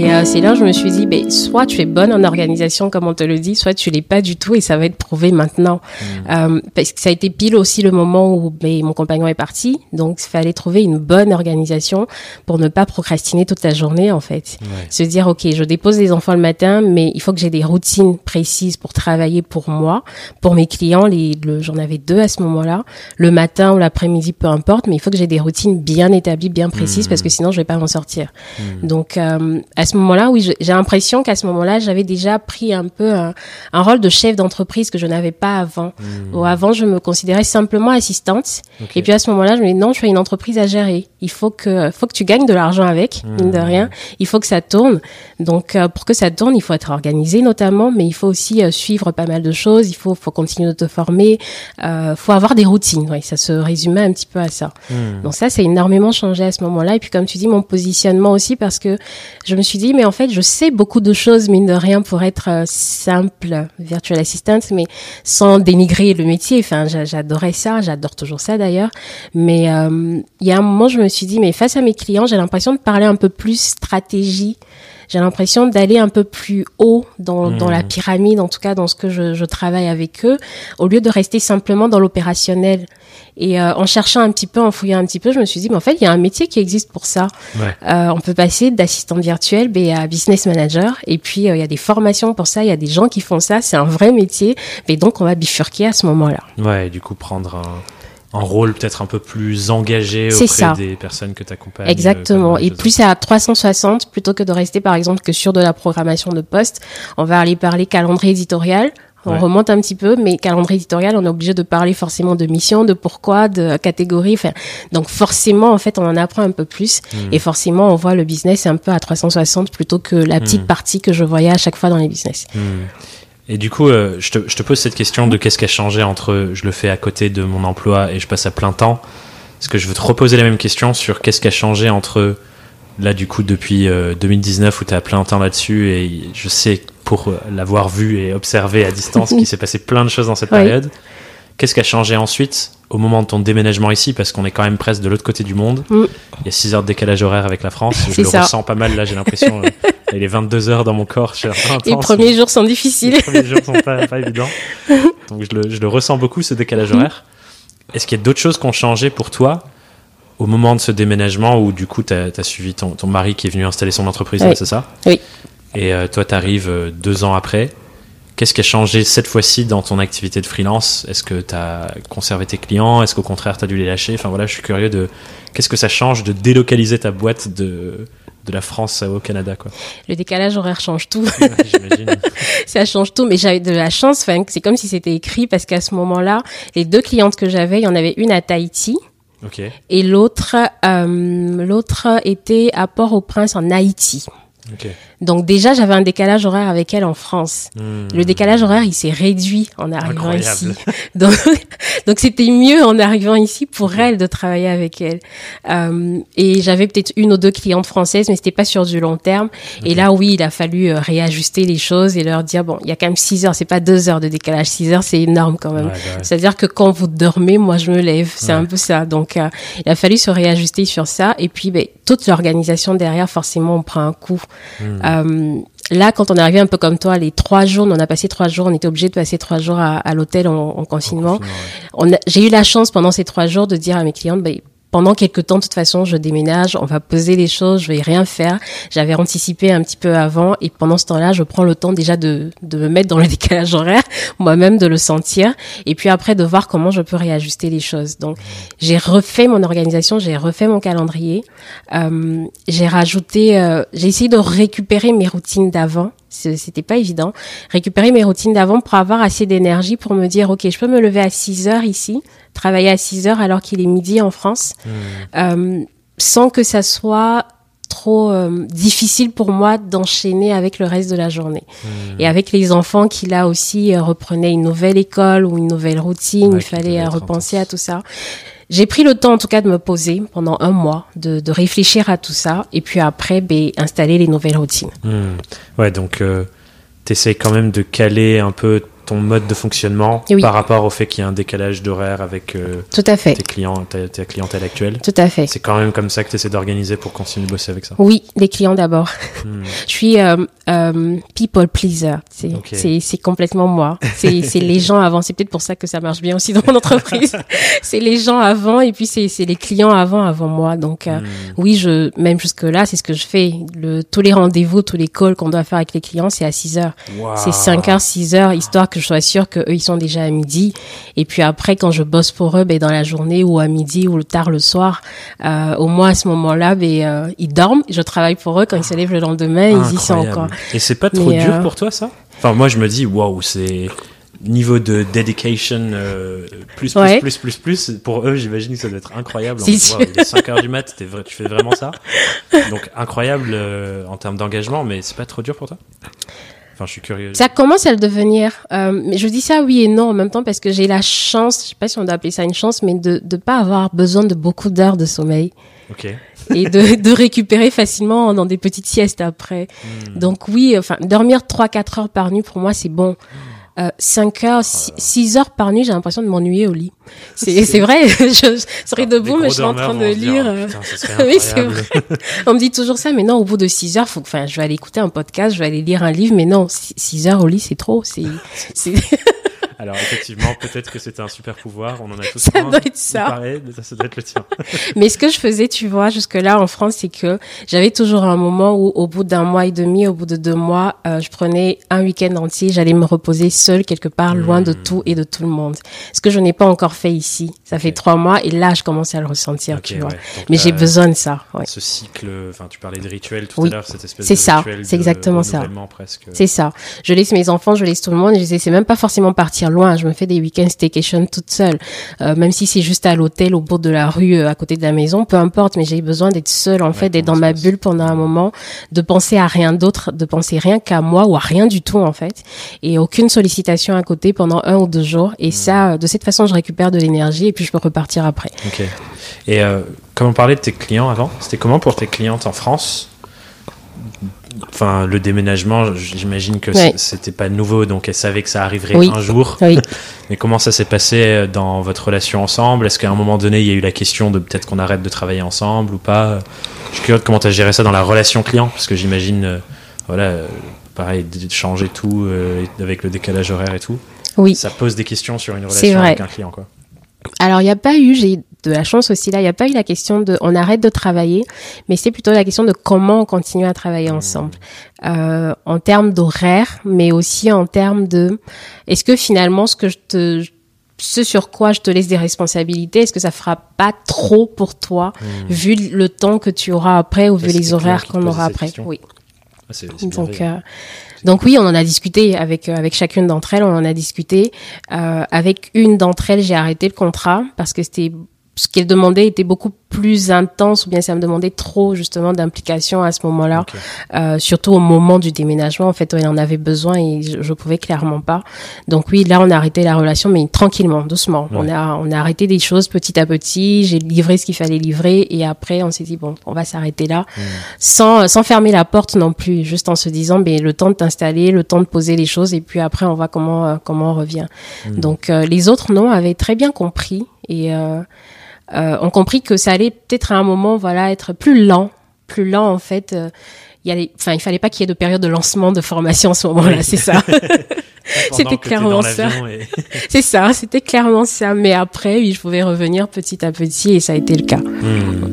Et euh, c'est là où je me suis dit, ben, soit tu es bonne en organisation, comme on te le dit, soit tu l'es pas du tout et ça va être prouvé maintenant. Mm. Euh, parce que ça a été pile aussi le moment où ben, mon compagnon est parti. Donc, il fallait trouver une bonne organisation pour ne pas procrastiner toute la journée, en fait. Se dire, OK, je dépose les enfants le matin, mais il faut que j'ai des routines précises pour travailler pour moi, pour mes clients. Les, j'en avais deux à ce moment-là. Le matin ou l'après-midi, peu importe, mais il faut que j'ai des routines bien établies, bien précises, parce que mm. sinon, je vais pas m'en sortir. Mm. Donc, euh, à ce moment-là, oui, j'ai l'impression qu'à ce moment-là, j'avais déjà pris un peu un, rôle de chef d'entreprise que je n'avais pas avant. Mmh. avant, je me considérais simplement assistante. Et puis à ce moment-là, je me dis non, je suis une entreprise à gérer. Il faut que, faut que tu gagnes de l'argent avec, mine de mmh. rien. Il faut que ça tourne. Donc, euh, pour que ça tourne, il faut être organisé notamment, mais il faut aussi euh, suivre pas mal de choses. Il faut, faut continuer de te former. Euh, faut avoir des routines. Oui, ça se résumait un petit peu à ça. Mmh. Donc ça, c'est énormément changé à ce moment-là. Et puis, comme tu dis, mon positionnement aussi, parce que je me suis dit, mais en fait, je sais beaucoup de choses, mine de rien, pour être euh, simple virtual assistant, mais sans dénigrer le métier. Enfin, j'adorais ça, j'adore toujours ça d'ailleurs. Mais euh, il y a un moment, je me suis dit, mais face à mes clients, j'ai l'impression de parler un peu plus stratégie j'ai l'impression d'aller un peu plus haut dans, dans, la mmh. pyramide, en tout cas dans ce que je, je travaille avec eux, au lieu de rester simplement dans l'opérationnel. Et euh, en cherchant un petit peu, en fouillant un petit peu, je me suis dit, mais en fait, il y a un métier qui existe pour ça. Ouais. Euh, on peut passer d'assistant virtuel à business manager. Et puis, euh, il y a des formations pour ça, il y a des gens qui font ça, c'est un vrai métier. Mais donc, on va bifurquer à ce moment-là. Ouais, et du coup, prendre un un rôle peut-être un peu plus engagé auprès des personnes que tu accompagnes. Euh, Exactement. Et plus à 360 plutôt que de rester par exemple que sur de la programmation de poste. On va aller parler calendrier éditorial. On remonte un petit peu, mais calendrier éditorial, on est obligé de parler forcément de mission, de pourquoi, de catégorie. Enfin, donc forcément, en fait, on en apprend un peu plus. Hmm. Et forcément, on voit le business un peu à 360 plutôt que la petite hmm. partie que je voyais à chaque fois dans les business. Hmm. Et du coup, euh, je, te, je, te, pose cette question de qu'est-ce qui a changé entre je le fais à côté de mon emploi et je passe à plein temps. Est-ce que je veux te reposer la même question sur qu'est-ce qui a changé entre là, du coup, depuis 2019 euh, où tu es à plein temps là-dessus et je sais pour l'avoir vu et observé à distance qu'il s'est passé plein de choses dans cette période. Qu'est-ce qui a changé ensuite au moment de ton déménagement ici? Parce qu'on est quand même presque de l'autre côté du monde. Mm. Il y a 6 heures de décalage horaire avec la France. Je le ressens pas mal là, j'ai l'impression. Euh, il est 22 heures dans mon corps. Les premiers jours sont difficiles. Les premiers jours sont pas, pas évidents. Donc je le, je le, ressens beaucoup ce décalage horaire. Est-ce qu'il y a d'autres choses qui ont changé pour toi au moment de ce déménagement où du coup tu as, suivi ton, ton, mari qui est venu installer son entreprise, c'est ça? Oui. Et euh, toi tu arrives euh, deux ans après. Qu'est-ce qui a changé cette fois-ci dans ton activité de freelance? Est-ce que tu as conservé tes clients? Est-ce qu'au contraire, tu as dû les lâcher? Enfin voilà, je suis curieux de qu'est-ce que ça change de délocaliser ta boîte de, de la France au Canada quoi? Le décalage horaire change tout. Ça change tout, mais j'avais de la chance. Enfin, c'est comme si c'était écrit parce qu'à ce moment-là, les deux clientes que j'avais, il y en avait une à Tahiti. Okay. Et l'autre, euh, l'autre était à Port-au-Prince en Haïti. Okay. Donc déjà, j'avais un décalage horaire avec elle en France. Hmm. Le décalage horaire, il s'est réduit en arrivant ici. Donc, donc c'était mieux en arrivant ici pour elle de travailler avec elle. Euh, et j'avais peut-être une ou deux clientes françaises, mais c'était pas sur du long terme. Et là, oui, il a fallu euh, réajuster les choses et leur dire bon, il y a quand même six heures, c'est pas deux heures de décalage. Six heures, c'est énorme quand même. Bah C'est-à-dire que quand vous dormez, moi, je me lève. C'est un peu ça. Donc, euh, il a fallu se réajuster sur ça. Et puis, ben, toute l'organisation derrière, forcément, on prend un coup. Hmm. Euh, là, quand on est arrivé un peu comme toi, les trois jours, on a passé trois jours, on était obligé de passer trois jours à, l'hôtel en, confinement. J'ai eu la chance pendant ces trois jours de dire à mes clientes, bah, pendant quelques temps, de toute façon, je déménage, on va poser les choses, je vais rien faire. J'avais anticipé un petit peu avant et pendant ce temps-là, je prends le temps déjà de, de me mettre dans le décalage horaire, moi-même de le sentir et puis après de voir comment je peux réajuster les choses. Donc, j'ai refait mon organisation, j'ai refait mon calendrier, euh, j'ai rajouté, euh, j'ai essayé de récupérer mes routines d'avant c'était pas évident. Récupérer mes routines d'avant pour avoir assez d'énergie pour me dire, OK, je peux me lever à 6 heures ici, travailler à 6 heures alors qu'il est midi en France, hmm. euh, sans que ça soit trop euh, difficile pour moi d'enchaîner avec le reste de la journée. Hmm. Et avec les enfants qui là aussi euh, reprenaient une nouvelle école ou une nouvelle routine, il fallait repenser à tout ça. J'ai pris le temps en tout cas de me poser pendant un mois, de, de réfléchir à tout ça et puis après ben, installer les nouvelles routines. Hmm. Ouais, donc euh, tu quand même de caler un peu ton mode de fonctionnement par rapport au fait qu'il y a un décalage d'horaire avec euh, Tout à fait. tes clients, ta, clientèle actuelle. Tout à fait. C'est quand même comme ça que tu essaies d'organiser pour continuer de bosser avec ça. Oui, les clients d'abord. Hmm. Je suis euh, euh, people pleaser. C'est c'est complètement moi. C'est les gens avant. C'est peut-être pour ça que ça marche bien aussi dans mon entreprise. c'est les gens avant et puis c'est les clients avant avant moi. Donc hmm. oui, je même jusque là, c'est ce que je fais. Le, tous les rendez-vous, tous les calls qu'on doit faire avec les clients, c'est à 6 heures. C'est 5 heures, 6 heures, histoire que je sois sûre qu'eux, ils sont déjà à midi. Et puis après, quand je bosse pour eux, ben, dans la journée ou à midi ou tard le soir, euh, au moins à ce moment-là, ben, euh, ils dorment. Je travaille pour eux. Quand ils se lèvent le lendemain, ils y sont encore. Et c'est pas trop dur euh, pour toi, ça? Enfin, moi, je me dis, waouh, c'est niveau de dedication euh, plus, plus, plus, plus, plus, pour eux, j'imagine que ça doit être incroyable. C'est il est 5 heures du mat, tu fais vraiment ça? Donc, incroyable euh, en termes d'engagement, mais c'est pas trop dur pour toi? Enfin, je suis curieux. Ça commence à le devenir. Euh, mais je dis ça oui et non en même temps parce que j'ai la chance, je sais pas si on doit appeler ça une chance, mais de ne pas avoir besoin de beaucoup d'heures de sommeil. Et de, de récupérer facilement dans des petites siestes après. Hmm. Donc oui, enfin, dormir 3-4 heures par nuit, pour moi, c'est bon. 5 euh, heures, 6 heures par nuit, j'ai l'impression de m'ennuyer au lit. C'est vrai, je serais debout, mais je suis en train de lire. Euh. oui, c'est vrai. On me dit toujours ça, mais non, au bout de 6 heures, faut, enfin, je vais aller écouter un podcast, je vais aller lire un livre, mais non, 6 heures au lit, c'est trop. C'est, Alors effectivement, peut-être que c'était un super pouvoir, on en a tous ça doit être ça. ça doit être le tien. Mais ce que je faisais, tu vois, jusque là en France, c'est que j'avais toujours un moment où, au bout d'un mois et demi, au bout de deux mois, euh, je prenais un week-end entier, j'allais me reposer seule quelque part, loin de hmm. tout et de tout le monde. Ce que je n'ai pas encore fait ici. Ça fait trois mois et là, je commençais à le ressentir, tu vois. Mais j'ai besoin de ça. Ouais. Ce cycle, enfin, tu parlais de rituel tout à l'heure, cette espèce de ça, c'est exactement ça. C'est ça. Je laisse mes enfants, je laisse tout le monde. Je sais même pas forcément partir loin. Je me fais des week-ends staycation toute seule, euh, même si c'est juste à l'hôtel au bord de la rue, euh, à côté de la maison, peu importe. Mais j'ai besoin d'être seule, en fait, d'être dans ma bulle pendant un moment, de penser à rien d'autre, de penser rien qu'à moi ou à rien du tout, en fait, et aucune sollicitation à côté pendant un ou deux jours. Et hmm. ça, de cette façon, je récupère de l'énergie et puis je peux repartir après. Ok. Et euh, comme on parlait de tes clients avant, c'était comment pour tes clientes en France enfin le déménagement j'imagine que c'était pas nouveau donc elle savait que ça arriverait un jour. Mais comment ça s'est passé euh, dans votre relation ensemble? Est-ce qu'à un moment donné il y a eu la question de peut-être qu'on arrête de travailler ensemble ou pas? Je suis curieux de comment tu as géré ça dans la relation client parce que j'imagine euh, voilà euh, pareil de changer tout avec le décalage horaire et tout. Oui. Ça pose des questions sur une relation avec un client quoi alors, il n'y a pas eu, j'ai de la chance aussi là, il n'y a pas eu la question de on arrête de travailler, mais c'est plutôt la question de comment on continue à travailler ensemble. Euh, en termes d'horaire, mais aussi en termes de est-ce que finalement ce que je te ce sur quoi je te laisse des responsabilités, est-ce que ça fera pas trop pour toi, mmh. vu le temps que tu auras après ou vu les horaires qu'on aura après? Oui. Ah, Donc, euh, donc oui, on en a discuté avec euh, avec chacune d'entre elles, on en a discuté. Euh, avec une d'entre elles, j'ai arrêté le contrat parce que c'était ce qu'elle demandait était beaucoup plus intense ou bien ça me demandait trop justement d'implication à ce moment-là, euh, surtout au moment du déménagement. En fait, elle en avait besoin et je, je, pouvais clairement pas. Donc oui, là on a arrêté la relation, mais tranquillement, doucement. On a on a arrêté des choses petit à petit. J'ai livré ce qu'il fallait livrer et après on s'est dit bon, on va s'arrêter là, hmm. sans sans fermer la porte non plus, juste en se disant ben le temps de t'installer, le temps de poser les choses et puis après on voit comment euh, comment on revient. Hmm. Donc euh, les autres non avaient très bien compris et euh, euh, ont compris que ça allait peut-être à un moment, voilà, être plus lent, plus lent en fait. Euh, il y enfin, il fallait pas qu'il y ait de période de lancement de formation à ce moment-là, c'est ça. c'était clairement ça. c'est ça, c'était clairement ça. Mais après, oui, je pouvais revenir petit à petit et ça a été le cas. Hmm.